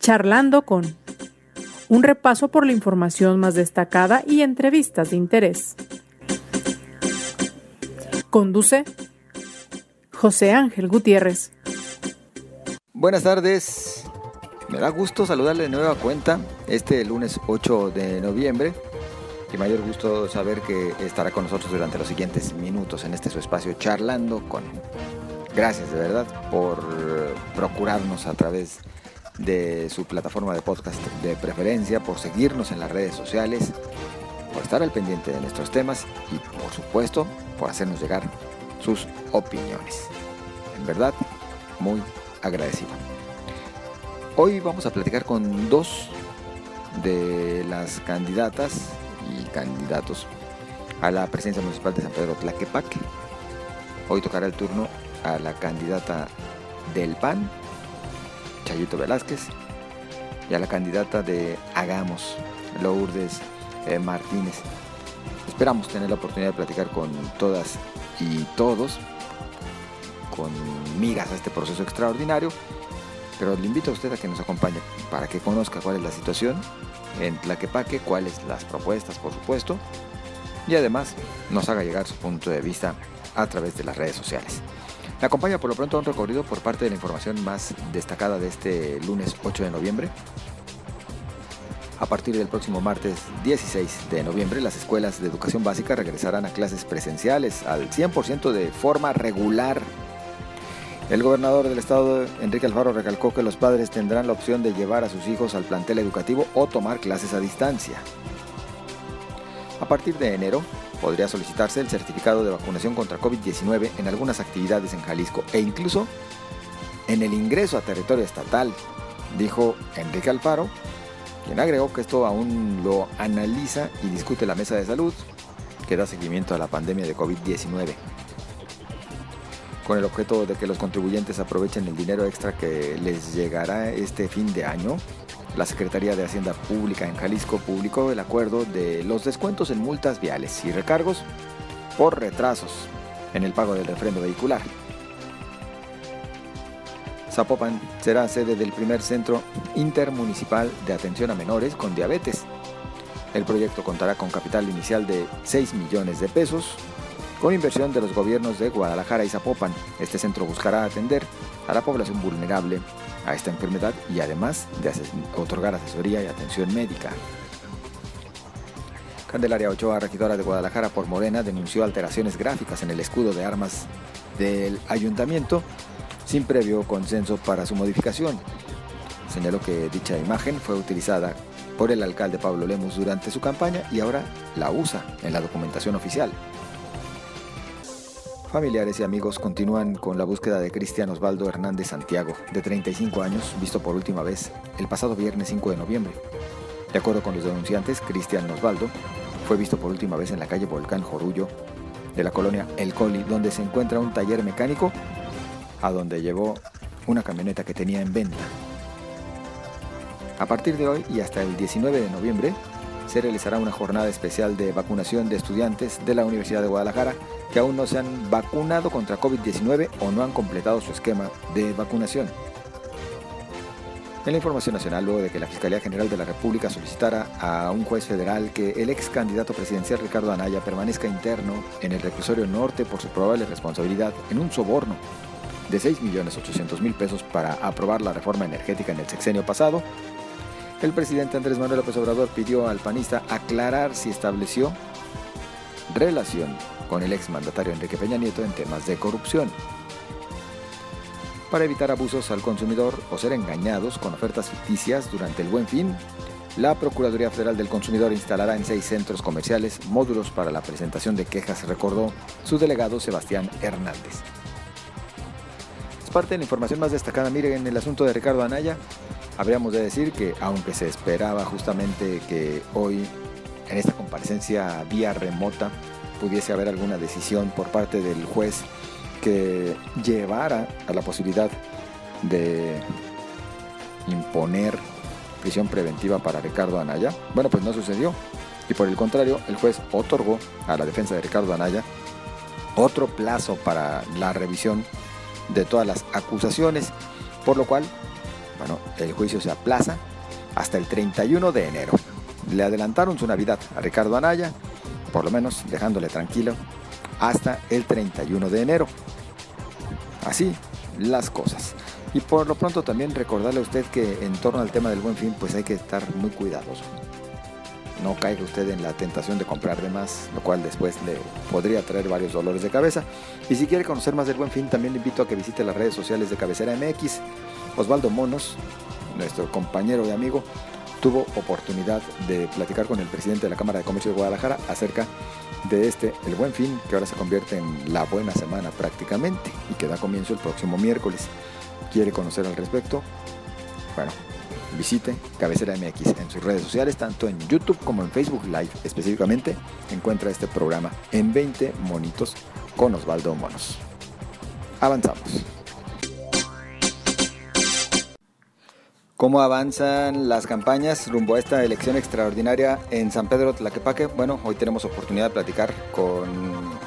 Charlando con un repaso por la información más destacada y entrevistas de interés. Conduce José Ángel Gutiérrez. Buenas tardes. Me da gusto saludarle de nueva cuenta este lunes 8 de noviembre y mayor gusto saber que estará con nosotros durante los siguientes minutos en este su espacio charlando con. Gracias de verdad por procurarnos a través de su plataforma de podcast de preferencia, por seguirnos en las redes sociales, por estar al pendiente de nuestros temas y por supuesto por hacernos llegar sus opiniones. En verdad, muy agradecido. Hoy vamos a platicar con dos de las candidatas y candidatos a la presidencia municipal de San Pedro Tlaquepaque. Hoy tocará el turno a la candidata del PAN, Chayito Velázquez, y a la candidata de Hagamos, Lourdes eh, Martínez. Esperamos tener la oportunidad de platicar con todas y todos, con migas a este proceso extraordinario, pero le invito a usted a que nos acompañe para que conozca cuál es la situación en Tlaquepaque, cuáles las propuestas, por supuesto, y además nos haga llegar su punto de vista a través de las redes sociales. Me acompaña por lo pronto un recorrido por parte de la información más destacada de este lunes 8 de noviembre. A partir del próximo martes 16 de noviembre, las escuelas de educación básica regresarán a clases presenciales al 100% de forma regular. El gobernador del estado, Enrique Alfaro, recalcó que los padres tendrán la opción de llevar a sus hijos al plantel educativo o tomar clases a distancia. A partir de enero, podría solicitarse el certificado de vacunación contra COVID-19 en algunas actividades en Jalisco e incluso en el ingreso a territorio estatal, dijo Enrique Alfaro, quien agregó que esto aún lo analiza y discute la mesa de salud que da seguimiento a la pandemia de COVID-19 con el objeto de que los contribuyentes aprovechen el dinero extra que les llegará este fin de año, la Secretaría de Hacienda Pública en Jalisco publicó el acuerdo de los descuentos en multas viales y recargos por retrasos en el pago del refrendo vehicular. Zapopan será sede del primer centro intermunicipal de atención a menores con diabetes. El proyecto contará con capital inicial de 6 millones de pesos, con inversión de los gobiernos de Guadalajara y Zapopan. Este centro buscará atender a la población vulnerable a esta enfermedad y además de otorgar asesoría y atención médica. Candelaria Ochoa, regidora de Guadalajara por Morena, denunció alteraciones gráficas en el escudo de armas del ayuntamiento sin previo consenso para su modificación. Señaló que dicha imagen fue utilizada por el alcalde Pablo Lemus durante su campaña y ahora la usa en la documentación oficial. Familiares y amigos continúan con la búsqueda de Cristian Osvaldo Hernández Santiago, de 35 años, visto por última vez el pasado viernes 5 de noviembre. De acuerdo con los denunciantes, Cristian Osvaldo fue visto por última vez en la calle Volcán Jorullo de la colonia El Coli, donde se encuentra un taller mecánico a donde llevó una camioneta que tenía en venta. A partir de hoy y hasta el 19 de noviembre, se realizará una jornada especial de vacunación de estudiantes de la Universidad de Guadalajara que aún no se han vacunado contra COVID-19 o no han completado su esquema de vacunación. En la información nacional, luego de que la Fiscalía General de la República solicitara a un juez federal que el ex candidato presidencial Ricardo Anaya permanezca interno en el reclusorio norte por su probable responsabilidad en un soborno de 6.800.000 pesos para aprobar la reforma energética en el sexenio pasado, el presidente Andrés Manuel López Obrador pidió al panista aclarar si estableció relación con el exmandatario Enrique Peña Nieto en temas de corrupción. Para evitar abusos al consumidor o ser engañados con ofertas ficticias durante el buen fin, la Procuraduría Federal del Consumidor instalará en seis centros comerciales módulos para la presentación de quejas, recordó su delegado Sebastián Hernández. Parte de la información más destacada, miren, en el asunto de Ricardo Anaya, habríamos de decir que aunque se esperaba justamente que hoy en esta comparecencia vía remota pudiese haber alguna decisión por parte del juez que llevara a la posibilidad de imponer prisión preventiva para Ricardo Anaya. Bueno, pues no sucedió. Y por el contrario, el juez otorgó a la defensa de Ricardo Anaya otro plazo para la revisión de todas las acusaciones, por lo cual Bueno, el juicio se aplaza hasta el 31 de enero. Le adelantaron su Navidad a Ricardo Anaya, por lo menos dejándole tranquilo hasta el 31 de enero. Así las cosas. Y por lo pronto también recordarle a usted que en torno al tema del buen fin pues hay que estar muy cuidadoso. No caiga usted en la tentación de comprar de más, lo cual después le podría traer varios dolores de cabeza. Y si quiere conocer más del buen fin, también le invito a que visite las redes sociales de Cabecera MX. Osvaldo Monos, nuestro compañero y amigo, tuvo oportunidad de platicar con el presidente de la Cámara de Comercio de Guadalajara acerca de este, el buen fin, que ahora se convierte en la buena semana prácticamente y que da comienzo el próximo miércoles. ¿Quiere conocer al respecto? Bueno, visite Cabecera MX en sus redes sociales, tanto en YouTube como en Facebook Live específicamente. Encuentra este programa en 20 monitos con Osvaldo Monos. Avanzamos. ¿Cómo avanzan las campañas rumbo a esta elección extraordinaria en San Pedro Tlaquepaque? Bueno, hoy tenemos oportunidad de platicar con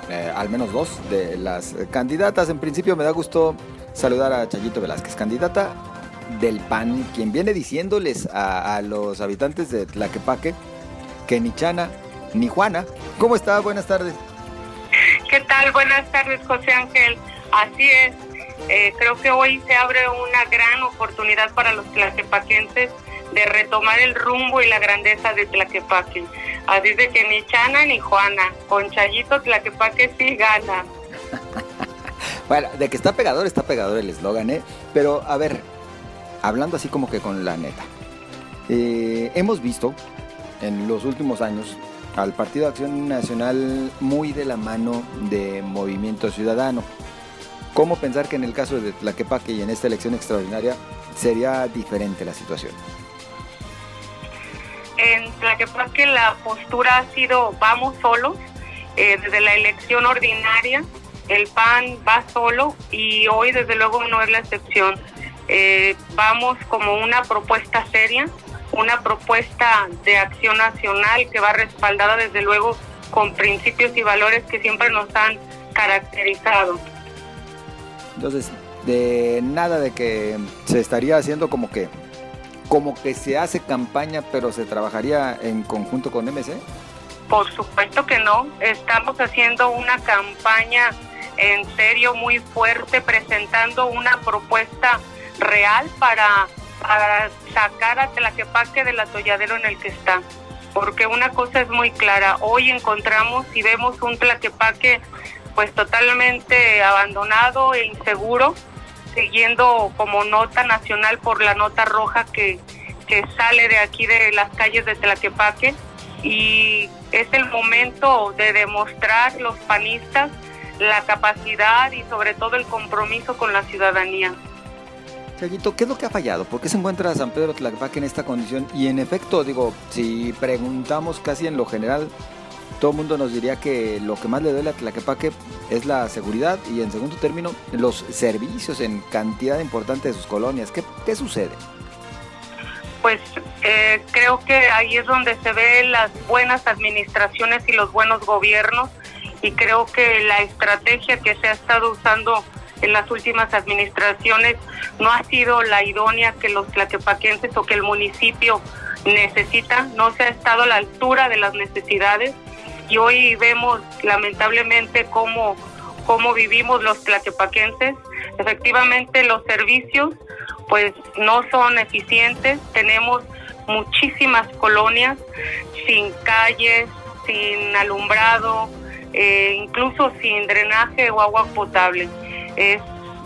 eh, al menos dos de las candidatas. En principio me da gusto saludar a Chayito Velázquez, candidata del PAN, quien viene diciéndoles a, a los habitantes de Tlaquepaque que ni Chana ni Juana. ¿Cómo está? Buenas tardes. ¿Qué tal? Buenas tardes, José Ángel. Así es, eh, creo que hoy se abre una gran oportunidad para los tlaquepaquenses de retomar el rumbo y la grandeza de Tlaquepaque. Así de que ni Chana ni Juana, con Chayito Tlaquepaque sí gana. bueno, de que está pegador, está pegador el eslogan, ¿eh? Pero a ver, hablando así como que con la neta, eh, hemos visto en los últimos años al Partido de Acción Nacional muy de la mano de Movimiento Ciudadano. ¿Cómo pensar que en el caso de Tlaquepaque y en esta elección extraordinaria sería diferente la situación? En Tlaquepaque la postura ha sido vamos solos. Eh, desde la elección ordinaria el PAN va solo y hoy desde luego no es la excepción. Eh, vamos como una propuesta seria, una propuesta de acción nacional que va respaldada desde luego con principios y valores que siempre nos han caracterizado. Entonces, de nada de que se estaría haciendo como que como que se hace campaña, pero se trabajaría en conjunto con MC? Por supuesto que no. Estamos haciendo una campaña en serio muy fuerte, presentando una propuesta real para, para sacar a Tlaquepaque del atolladero en el que está. Porque una cosa es muy clara, hoy encontramos y vemos un Tlaquepaque pues totalmente abandonado e inseguro, siguiendo como nota nacional por la nota roja que, que sale de aquí de las calles de Tlaquepaque y es el momento de demostrar los panistas la capacidad y sobre todo el compromiso con la ciudadanía. ¿Qué es lo que ha fallado? ¿Por qué se encuentra San Pedro Tlaquepaque en esta condición? Y en efecto, digo, si preguntamos casi en lo general, todo el mundo nos diría que lo que más le duele a Tlaquepaque es la seguridad y en segundo término los servicios en cantidad importante de sus colonias. ¿Qué, qué sucede? Pues eh, creo que ahí es donde se ven las buenas administraciones y los buenos gobiernos y creo que la estrategia que se ha estado usando en las últimas administraciones no ha sido la idónea que los tlaquepaquenses o que el municipio necesita, no se ha estado a la altura de las necesidades y hoy vemos lamentablemente cómo, cómo vivimos los tlaquepaquenses. Efectivamente los servicios pues no son eficientes, tenemos muchísimas colonias sin calles, sin alumbrado, eh, incluso sin drenaje o agua potable. Es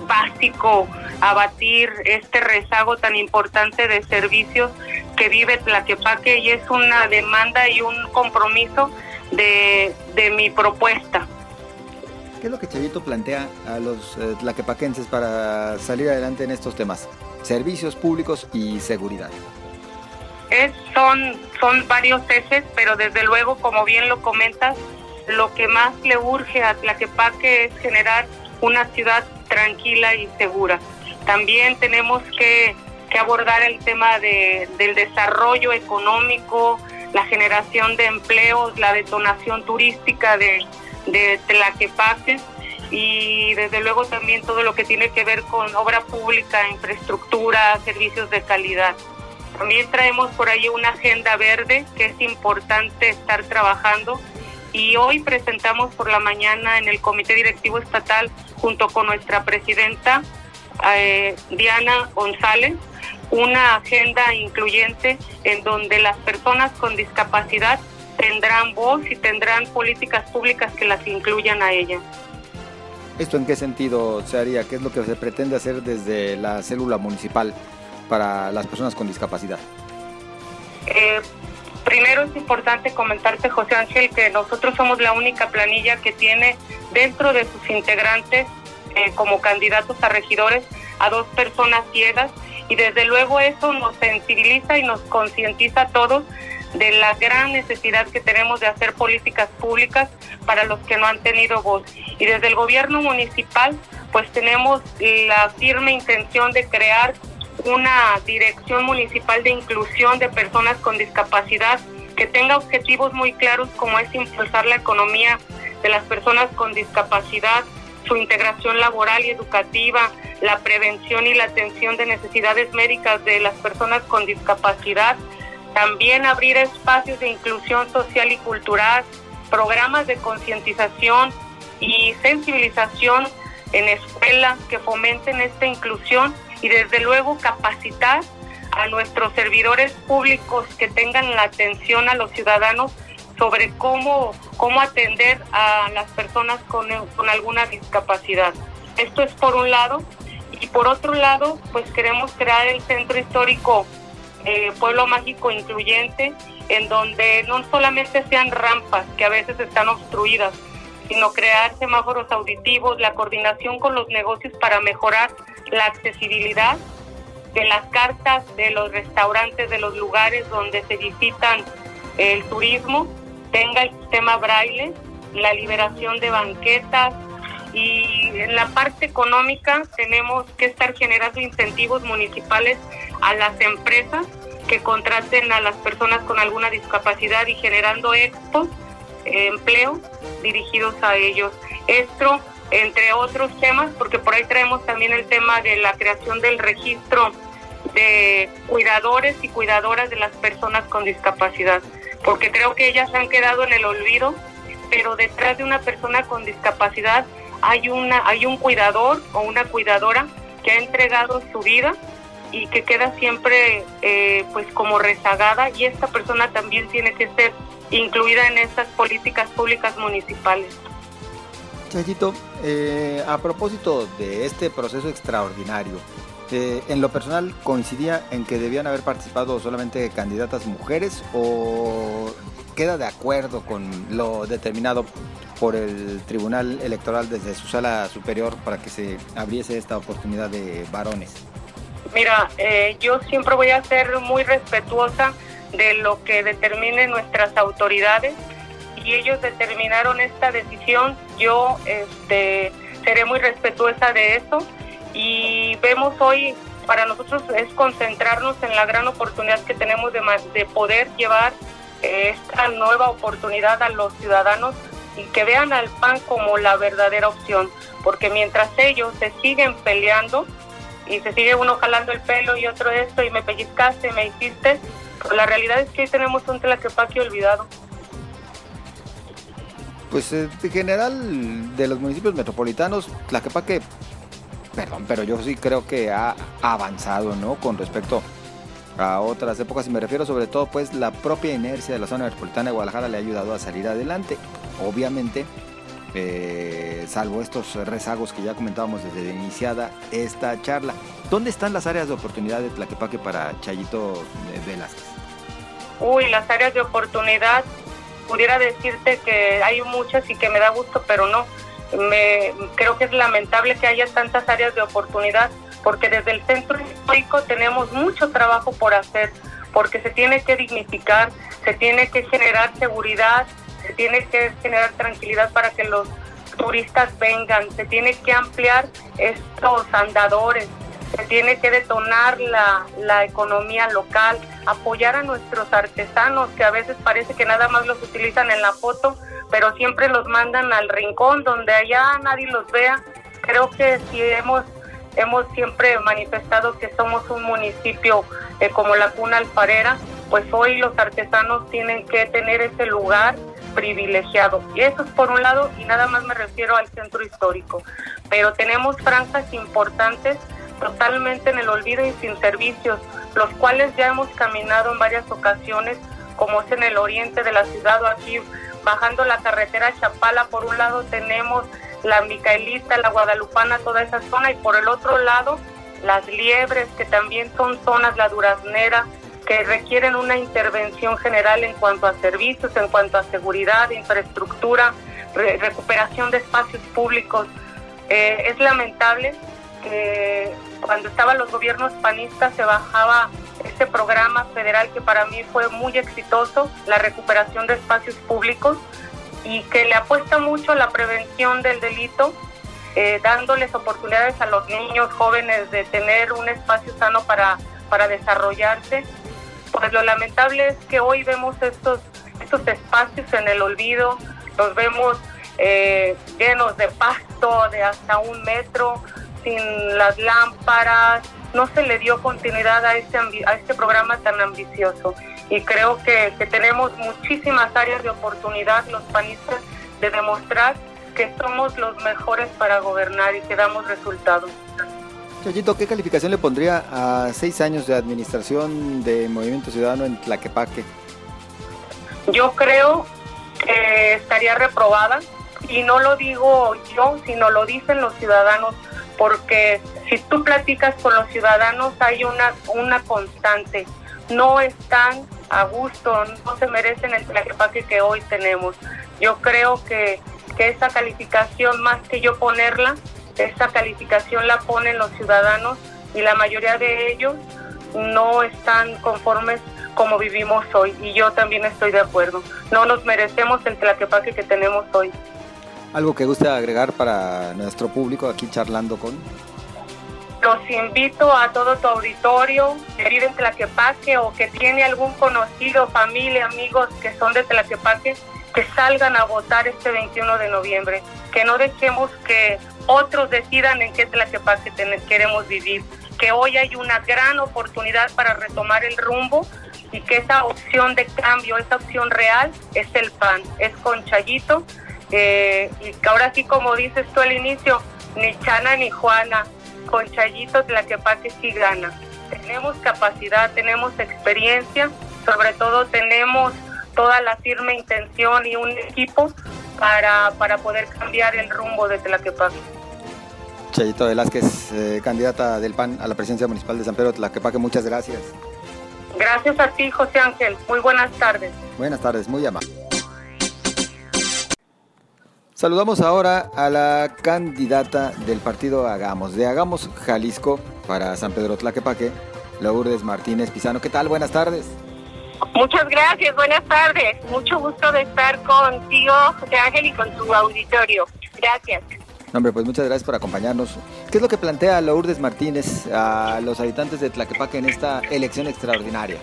básico abatir este rezago tan importante de servicios que vive Tlaquepaque y es una demanda y un compromiso de, de mi propuesta. ¿Qué es lo que Chavito plantea a los eh, tlaquepaquenses para salir adelante en estos temas? Servicios públicos y seguridad. Es, son, son varios ejes, pero desde luego, como bien lo comentas, lo que más le urge a Tlaquepaque es generar una ciudad tranquila y segura. También tenemos que, que abordar el tema de, del desarrollo económico, la generación de empleos, la detonación turística de, de Tlaquepaque y desde luego también todo lo que tiene que ver con obra pública, infraestructura, servicios de calidad. También traemos por ahí una agenda verde que es importante estar trabajando y hoy presentamos por la mañana en el Comité Directivo Estatal junto con nuestra presidenta eh, Diana González una agenda incluyente en donde las personas con discapacidad tendrán voz y tendrán políticas públicas que las incluyan a ellas. ¿Esto en qué sentido se haría? ¿Qué es lo que se pretende hacer desde la célula municipal para las personas con discapacidad? Eh, primero es importante comentarte, José Ángel, que nosotros somos la única planilla que tiene dentro de sus integrantes eh, como candidatos a regidores a dos personas ciegas y desde luego eso nos sensibiliza y nos concientiza a todos de la gran necesidad que tenemos de hacer políticas públicas para los que no han tenido voz. Y desde el gobierno municipal, pues tenemos la firme intención de crear una dirección municipal de inclusión de personas con discapacidad que tenga objetivos muy claros como es impulsar la economía de las personas con discapacidad, su integración laboral y educativa, la prevención y la atención de necesidades médicas de las personas con discapacidad, también abrir espacios de inclusión social y cultural, programas de concientización y sensibilización en escuelas que fomenten esta inclusión y desde luego capacitar a nuestros servidores públicos que tengan la atención a los ciudadanos sobre cómo, cómo atender a las personas con, con alguna discapacidad. Esto es por un lado. Y por otro lado, pues queremos crear el centro histórico eh, Pueblo Mágico Incluyente, en donde no solamente sean rampas que a veces están obstruidas, sino crear semáforos auditivos, la coordinación con los negocios para mejorar la accesibilidad de las cartas, de los restaurantes, de los lugares donde se visitan el turismo tenga el sistema braille, la liberación de banquetas y en la parte económica tenemos que estar generando incentivos municipales a las empresas que contraten a las personas con alguna discapacidad y generando expos, empleo dirigidos a ellos. Esto, entre otros temas, porque por ahí traemos también el tema de la creación del registro de cuidadores y cuidadoras de las personas con discapacidad porque creo que ellas han quedado en el olvido, pero detrás de una persona con discapacidad hay una hay un cuidador o una cuidadora que ha entregado su vida y que queda siempre eh, pues como rezagada y esta persona también tiene que ser incluida en estas políticas públicas municipales. Chayito, eh, a propósito de este proceso extraordinario, eh, en lo personal coincidía en que debían haber participado solamente candidatas mujeres o queda de acuerdo con lo determinado por el Tribunal Electoral desde su sala superior para que se abriese esta oportunidad de varones. Mira, eh, yo siempre voy a ser muy respetuosa de lo que determinen nuestras autoridades y ellos determinaron esta decisión. Yo este, seré muy respetuosa de eso y vemos hoy, para nosotros es concentrarnos en la gran oportunidad que tenemos de, de poder llevar eh, esta nueva oportunidad a los ciudadanos y que vean al PAN como la verdadera opción, porque mientras ellos se siguen peleando y se sigue uno jalando el pelo y otro esto y me pellizcaste, me hiciste, pues la realidad es que hoy tenemos un Tlaquepaque olvidado. Pues eh, en general de los municipios metropolitanos, Tlaquepaque perdón, pero yo sí creo que ha avanzado, ¿no? Con respecto a otras épocas y me refiero sobre todo pues la propia inercia de la zona metropolitana de Guadalajara le ha ayudado a salir adelante. Obviamente, eh, salvo estos rezagos que ya comentábamos desde iniciada esta charla. ¿Dónde están las áreas de oportunidad de Tlaquepaque para Chayito Velázquez? Uy, las áreas de oportunidad, pudiera decirte que hay muchas y que me da gusto, pero no. Me, creo que es lamentable que haya tantas áreas de oportunidad porque desde el centro histórico tenemos mucho trabajo por hacer, porque se tiene que dignificar, se tiene que generar seguridad, se tiene que generar tranquilidad para que los turistas vengan, se tiene que ampliar estos andadores, se tiene que detonar la, la economía local, apoyar a nuestros artesanos que a veces parece que nada más los utilizan en la foto, pero siempre los mandan al rincón donde allá nadie los vea. Creo que si hemos hemos siempre manifestado que somos un municipio eh, como la cuna alfarera, pues hoy los artesanos tienen que tener ese lugar privilegiado. Y eso es por un lado, y nada más me refiero al centro histórico. Pero tenemos franjas importantes totalmente en el olvido y sin servicios, los cuales ya hemos caminado en varias ocasiones, como es en el oriente de la ciudad o aquí bajando la carretera Chapala, por un lado tenemos la Micaelita, la Guadalupana, toda esa zona, y por el otro lado las Liebres, que también son zonas, la Duraznera, que requieren una intervención general en cuanto a servicios, en cuanto a seguridad, infraestructura, recuperación de espacios públicos. Eh, es lamentable que cuando estaban los gobiernos panistas se bajaba este programa federal que para mí fue muy exitoso, la recuperación de espacios públicos, y que le apuesta mucho a la prevención del delito, eh, dándoles oportunidades a los niños jóvenes de tener un espacio sano para, para desarrollarse. Pues lo lamentable es que hoy vemos estos, estos espacios en el olvido, los vemos eh, llenos de pasto de hasta un metro, sin las lámparas, no se le dio continuidad a este, a este programa tan ambicioso y creo que, tenemos muchísimas áreas de oportunidad los panistas de demostrar que somos los mejores para gobernar y que damos resultados. Chayito, ¿qué calificación le pondría a seis años de administración de Movimiento Ciudadano en Tlaquepaque? Yo creo que estaría reprobada y no lo digo yo, sino lo dicen los ciudadanos, porque si tú platicas con los ciudadanos hay una, una constante, no están a gusto, no se merecen el tlaquepaque que hoy tenemos. Yo creo que, que esa calificación, más que yo ponerla, esa calificación la ponen los ciudadanos y la mayoría de ellos no están conformes como vivimos hoy y yo también estoy de acuerdo. No nos merecemos el tlaquepaque que tenemos hoy. ¿Algo que guste agregar para nuestro público aquí charlando con? Los invito a todo tu auditorio que vive en Tlaquepaque o que tiene algún conocido, familia, amigos que son de Tlaquepaque, que salgan a votar este 21 de noviembre. Que no dejemos que otros decidan en qué Tlaquepaque queremos vivir. Que hoy hay una gran oportunidad para retomar el rumbo y que esa opción de cambio, esa opción real es el PAN, es con Chayito. Eh, y que ahora sí, como dices tú al inicio, ni Chana ni Juana, con Chayito Tlaquepaque sí gana. Tenemos capacidad, tenemos experiencia, sobre todo tenemos toda la firme intención y un equipo para, para poder cambiar el rumbo de Tlaquepaque. Chayito Velázquez, eh, candidata del PAN a la presidencia municipal de San Pedro Tlaquepaque, muchas gracias. Gracias a ti, José Ángel. Muy buenas tardes. Buenas tardes, muy amable. Saludamos ahora a la candidata del partido Hagamos, de Hagamos Jalisco para San Pedro Tlaquepaque, Lourdes Martínez Pizano. ¿Qué tal? Buenas tardes. Muchas gracias, buenas tardes. Mucho gusto de estar contigo, José Ángel, y con tu auditorio. Gracias. Hombre, pues muchas gracias por acompañarnos. ¿Qué es lo que plantea Lourdes Martínez a los habitantes de Tlaquepaque en esta elección extraordinaria?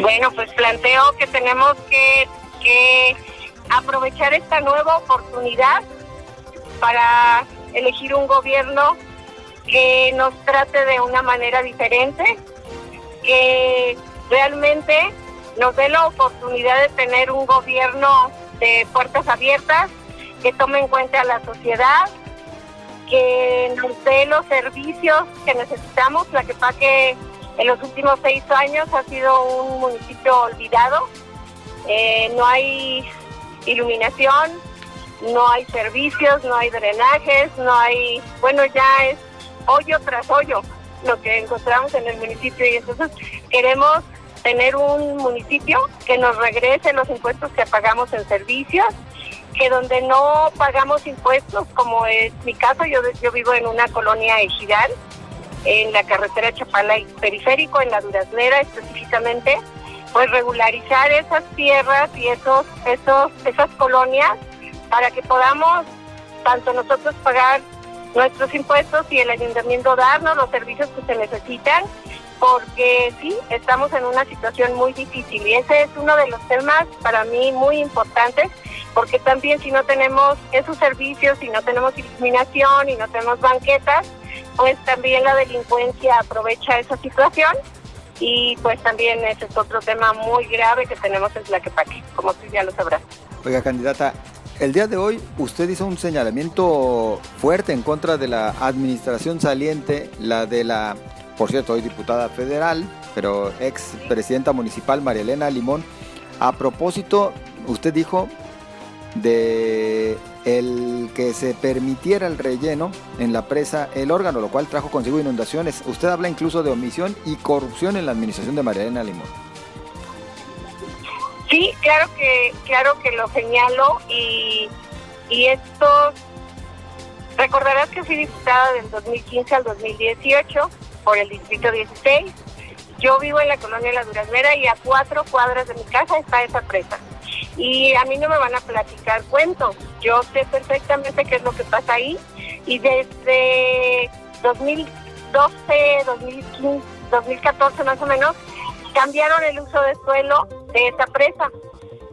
Bueno, pues planteo que tenemos que, que aprovechar esta nueva oportunidad para elegir un gobierno que nos trate de una manera diferente, que realmente nos dé la oportunidad de tener un gobierno de puertas abiertas, que tome en cuenta a la sociedad, que nos dé los servicios que necesitamos. La que que en los últimos seis años ha sido un municipio olvidado. Eh, no hay iluminación, no hay servicios, no hay drenajes, no hay, bueno, ya es hoyo tras hoyo lo que encontramos en el municipio. Y entonces queremos tener un municipio que nos regrese los impuestos que pagamos en servicios, que donde no pagamos impuestos, como es mi caso, yo, yo vivo en una colonia ejidal, en la carretera Chapala y Periférico, en la Duraznera específicamente, pues regularizar esas tierras y esos, esos, esas colonias para que podamos tanto nosotros pagar nuestros impuestos y el ayuntamiento darnos los servicios que se necesitan porque sí, estamos en una situación muy difícil. Y ese es uno de los temas para mí muy importantes, porque también si no tenemos esos servicios, si no tenemos iluminación y no tenemos banquetas, pues también la delincuencia aprovecha esa situación y pues también ese es otro tema muy grave que tenemos en Tlaquepaque, como tú ya lo sabrás. Oiga, candidata, el día de hoy usted hizo un señalamiento fuerte en contra de la administración saliente, la de la por cierto, hoy diputada federal, pero ex presidenta municipal María Elena Limón. A propósito, usted dijo de el que se permitiera el relleno en la presa el órgano, lo cual trajo consigo inundaciones. Usted habla incluso de omisión y corrupción en la administración de María Elena Limón. Sí, claro que, claro que lo señalo y, y esto, recordarás que fui diputada del 2015 al 2018 por el distrito 16. Yo vivo en la colonia La Duraznera y a cuatro cuadras de mi casa está esa presa. Y a mí no me van a platicar cuentos. Yo sé perfectamente qué es lo que pasa ahí. Y desde 2012, 2015, 2014 más o menos, cambiaron el uso de suelo de esa presa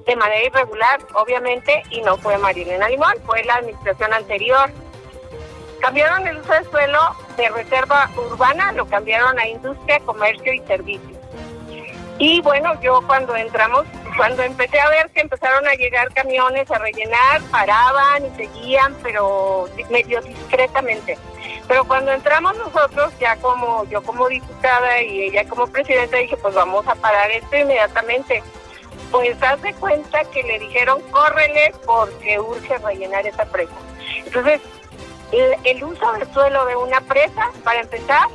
de manera irregular, obviamente, y no fue Marilena Limón, fue la administración anterior. Cambiaron el uso de suelo de reserva urbana, lo cambiaron a industria, comercio y servicios. Y bueno, yo cuando entramos, cuando empecé a ver que empezaron a llegar camiones a rellenar, paraban y seguían, pero medio discretamente. Pero cuando entramos nosotros, ya como yo como diputada y ella como presidenta, dije, pues vamos a parar esto inmediatamente. Pues hace cuenta que le dijeron, córrele porque urge rellenar esa presa. Entonces, el, uso del suelo de una presa, para empezar,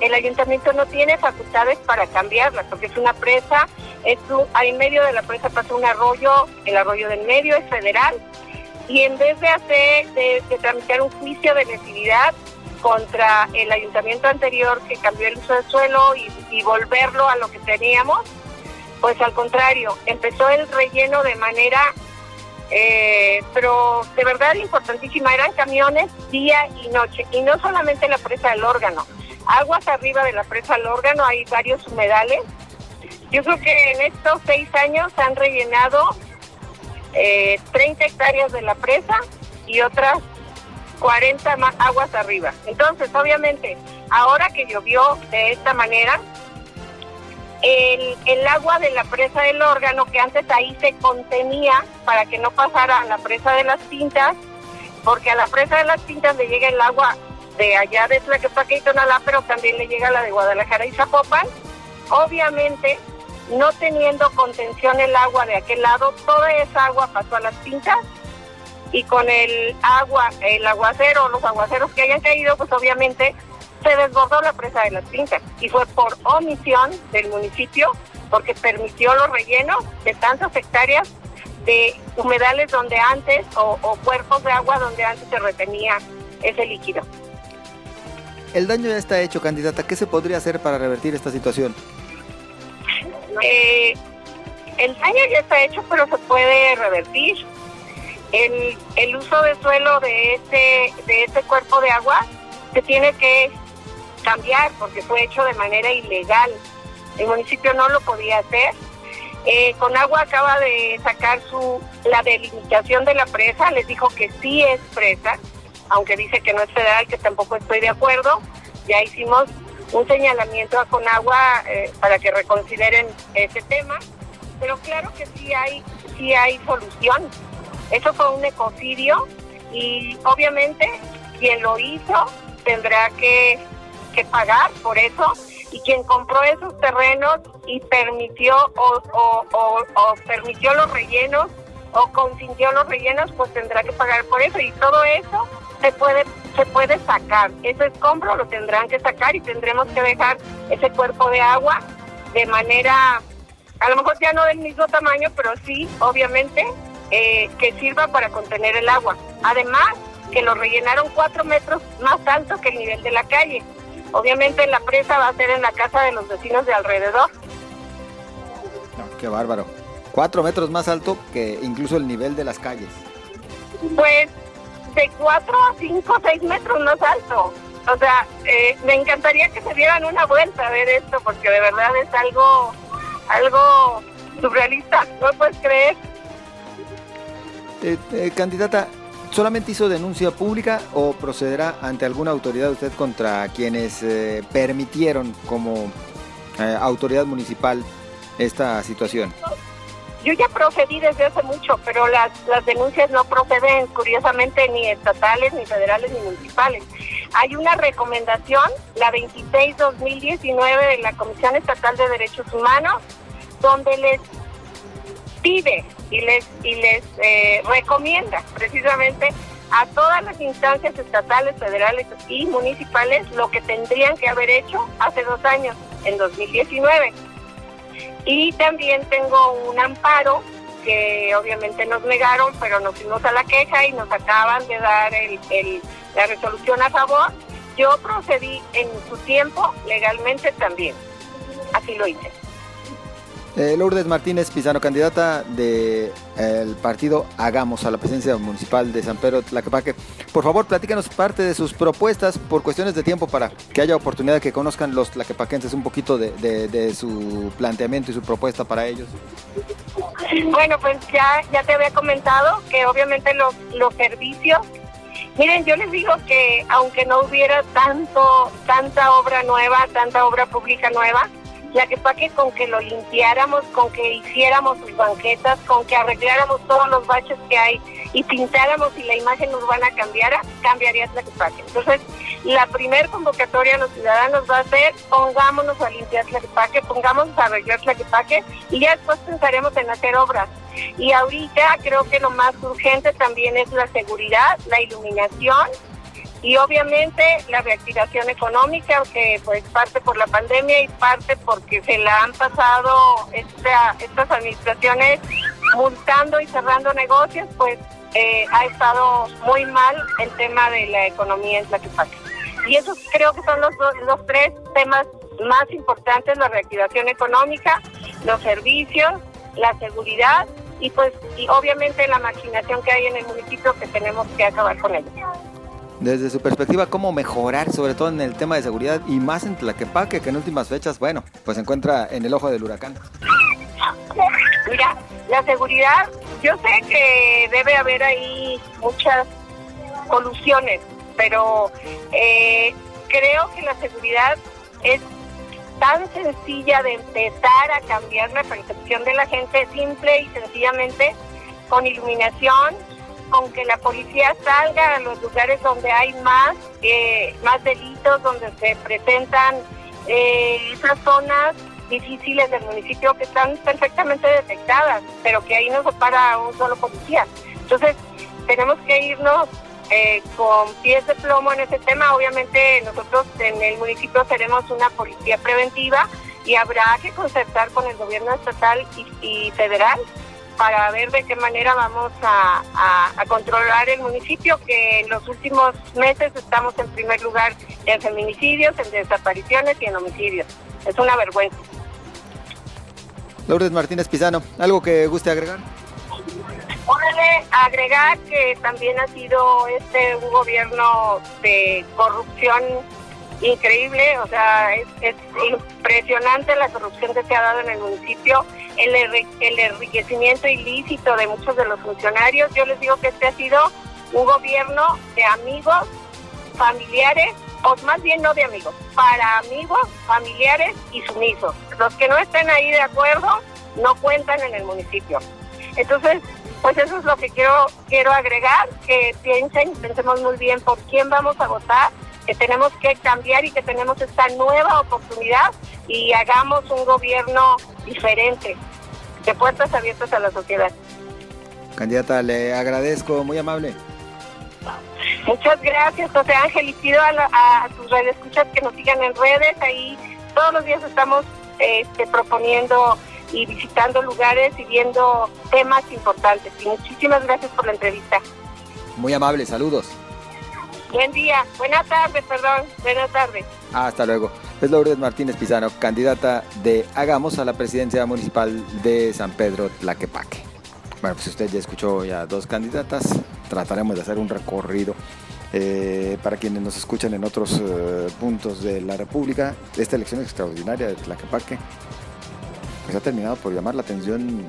el ayuntamiento no tiene facultades para cambiarla, porque es una presa, es en medio de la presa pasa un arroyo, el arroyo del medio es federal, y en vez de hacer, de, tramitar un juicio de lesividad contra el ayuntamiento anterior que cambió el uso del suelo y, y volverlo a lo que teníamos, pues al contrario, empezó el relleno de manera eh, pero de verdad importantísima, eran camiones día y noche, y no solamente la presa del órgano, aguas arriba de la presa del órgano hay varios humedales. Yo creo que en estos seis años han rellenado eh, 30 hectáreas de la presa y otras 40 más aguas arriba. Entonces, obviamente, ahora que llovió de esta manera, el, agua de la presa del órgano, que antes ahí se contenía para que no pasara a la presa de las pintas, porque a la presa de las pintas le llega el agua de allá de Tlaquepaque y Tonalá, pero también le llega la de Guadalajara y Zapopan. Obviamente, no teniendo contención el agua de aquel lado, toda esa agua pasó a las pintas y con el agua, el aguacero, los aguaceros que hayan caído, pues obviamente se desbordó la presa de las fincas y fue por omisión del municipio porque permitió los rellenos de tantas hectáreas de humedales donde antes o, cuerpos de agua donde antes se retenía ese líquido. El daño ya está hecho, candidata. ¿Qué se podría hacer para revertir esta situación? Eh, el daño ya está hecho, pero se puede revertir. El, el uso de suelo de este, de este cuerpo de agua se tiene que cambiar porque fue hecho de manera ilegal. El municipio no lo podía hacer. Eh, con agua acaba de sacar su la delimitación de la presa, les dijo que sí es presa, aunque dice que no es federal, que tampoco estoy de acuerdo. Ya hicimos un señalamiento a Conagua eh, para que reconsideren ese tema, pero claro que sí hay sí hay solución. Eso fue un ecocidio y obviamente quien lo hizo tendrá que que pagar por eso y quien compró esos terrenos y permitió o, permitió los rellenos o consintió los rellenos, pues tendrá que pagar por eso y todo eso se puede se puede sacar. Ese escombro lo tendrán que sacar y tendremos que dejar ese cuerpo de agua de manera, a lo mejor ya no del mismo tamaño, pero sí, obviamente, eh, que sirva para contener el agua. Además, que lo rellenaron cuatro metros más alto que el nivel de la calle. Obviamente la presa va a ser en la casa de los vecinos de alrededor. qué bárbaro. Cuatro metros más alto que incluso el nivel de las calles. Pues de cuatro a cinco, seis metros más alto. o sea, eh, me encantaría que se dieran una vuelta a ver esto, porque de verdad es algo, algo surrealista, no puedes creer. Eh, eh, candidata, ¿solamente hizo denuncia pública o procederá ante alguna autoridad usted contra quienes eh, permitieron como autoridad municipal esta situación? Yo ya procedí desde hace mucho, pero las, las denuncias no proceden, curiosamente, ni estatales, ni federales, ni municipales. Hay una recomendación, la 26-2019 de la Comisión Estatal de Derechos Humanos, donde les pide y les, y les eh, recomienda precisamente a todas las instancias estatales, federales y municipales lo que tendrían que haber hecho hace dos años, en 2019. Y también tengo un amparo que obviamente nos negaron, pero nos fuimos a la queja y nos acaban de dar el, la resolución a favor. Yo procedí en su tiempo legalmente también. Así lo hice. Eh, Lourdes Martínez Pizano, candidata del partido Hagamos a la presidencia municipal de San Pedro Tlaquepaque. Por favor, platícanos parte de sus propuestas por cuestiones de tiempo para que haya oportunidad de que conozcan los tlaquepaquenses un poquito de, su planteamiento y su propuesta para ellos. Bueno, pues ya, ya te había comentado que obviamente los, los servicios Miren, yo les digo que aunque no hubiera tanto, tanta obra nueva, tanta obra pública nueva, la que que con que lo limpiáramos, con que hiciéramos sus banquetas, con que arregláramos todos los baches que hay y pintáramos y la imagen urbana cambiara, cambiaría Tlaquepaque. Entonces, la primer convocatoria a los ciudadanos va a ser pongámonos a limpiar Tlaquepaque, pongámonos a arreglar Tlaquepaque y ya después pensaremos en hacer obras. Y ahorita creo que lo más urgente también es la seguridad, la iluminación y obviamente la reactivación económica que pues parte por la pandemia y parte porque se la han pasado estas administraciones multando y cerrando negocios pues eh, ha estado muy mal el tema de la economía en Tlaquepaque y esos creo que son los los tres temas más importantes la reactivación económica los servicios la seguridad y pues y obviamente la marginación que hay en el municipio que tenemos que acabar con ella desde su perspectiva, cómo mejorar, sobre todo en el tema de seguridad y más en Tlaquepaque, que en últimas fechas, bueno, pues se encuentra en el ojo del huracán. Mira, la seguridad, yo sé que debe haber ahí muchas soluciones, pero eh, creo que la seguridad es tan sencilla de empezar a cambiar la percepción de la gente simple y sencillamente con iluminación, con que la policía salga a los lugares donde hay más, eh, más delitos, donde se presentan eh, esas zonas difíciles del municipio que están perfectamente detectadas, pero que ahí no se para un solo policía. Entonces, tenemos que irnos eh, con pies de plomo en ese tema. Obviamente nosotros en el municipio seremos una policía preventiva y habrá que concertar con el gobierno estatal y federal para ver de qué manera vamos a, controlar el municipio, que en los últimos meses estamos en primer lugar en feminicidios, en desapariciones y en homicidios. Es una vergüenza. Lourdes Martínez Pizano, ¿algo que guste agregar? Órale, agregar que también ha sido este un gobierno de corrupción increíble, o sea, es, es impresionante la corrupción que se ha dado en el municipio el, el enriquecimiento ilícito de muchos de los funcionarios. Yo les digo que este ha sido un gobierno de amigos, familiares, o más bien no de amigos, para amigos, familiares y sumisos. Los que no estén ahí de acuerdo no cuentan en el municipio. Entonces, pues eso es lo que quiero quiero agregar, que piensen, pensemos muy bien por quién vamos a votar, que tenemos que cambiar y que tenemos esta nueva oportunidad y hagamos un gobierno diferente, de puertas abiertas a la sociedad. Candidata, le agradezco, muy amable. Muchas gracias, José Ángel, y pido a, a tus escuchas que nos sigan en redes, ahí todos los días estamos este, proponiendo y visitando lugares y viendo temas importantes. Y muchísimas gracias por la entrevista. Muy amable, saludos. Buen día, buenas tardes, perdón, buenas tardes. Hasta luego. Es Lourdes Martínez Pizano, candidata de Hagamos a la presidencia municipal de San Pedro Tlaquepaque. Bueno, pues usted ya escuchó ya dos candidatas, trataremos de hacer un recorrido Eh, para quienes nos escuchan en otros eh, puntos de la República, esta elección extraordinaria de Tlaquepaque pues ha terminado por llamar la atención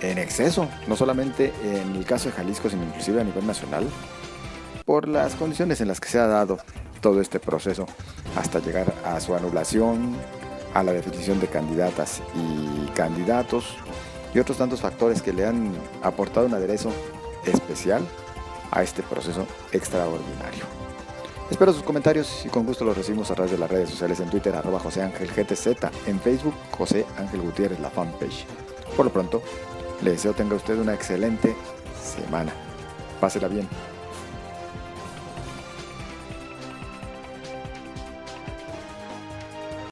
en exceso, no solamente en el caso de Jalisco, sino inclusive a nivel nacional, por las condiciones en las que se ha dado todo este proceso hasta llegar a su anulación, a la definición de candidatas y candidatos y otros tantos factores que le han aportado un aderezo especial a este proceso extraordinario. Espero sus comentarios y con gusto los recibimos a través de las redes sociales en Twitter, arroba José Ángel GTZ, en Facebook, José Ángel Gutiérrez, la fanpage. Por lo pronto, le deseo tenga usted una excelente semana. Pásela bien.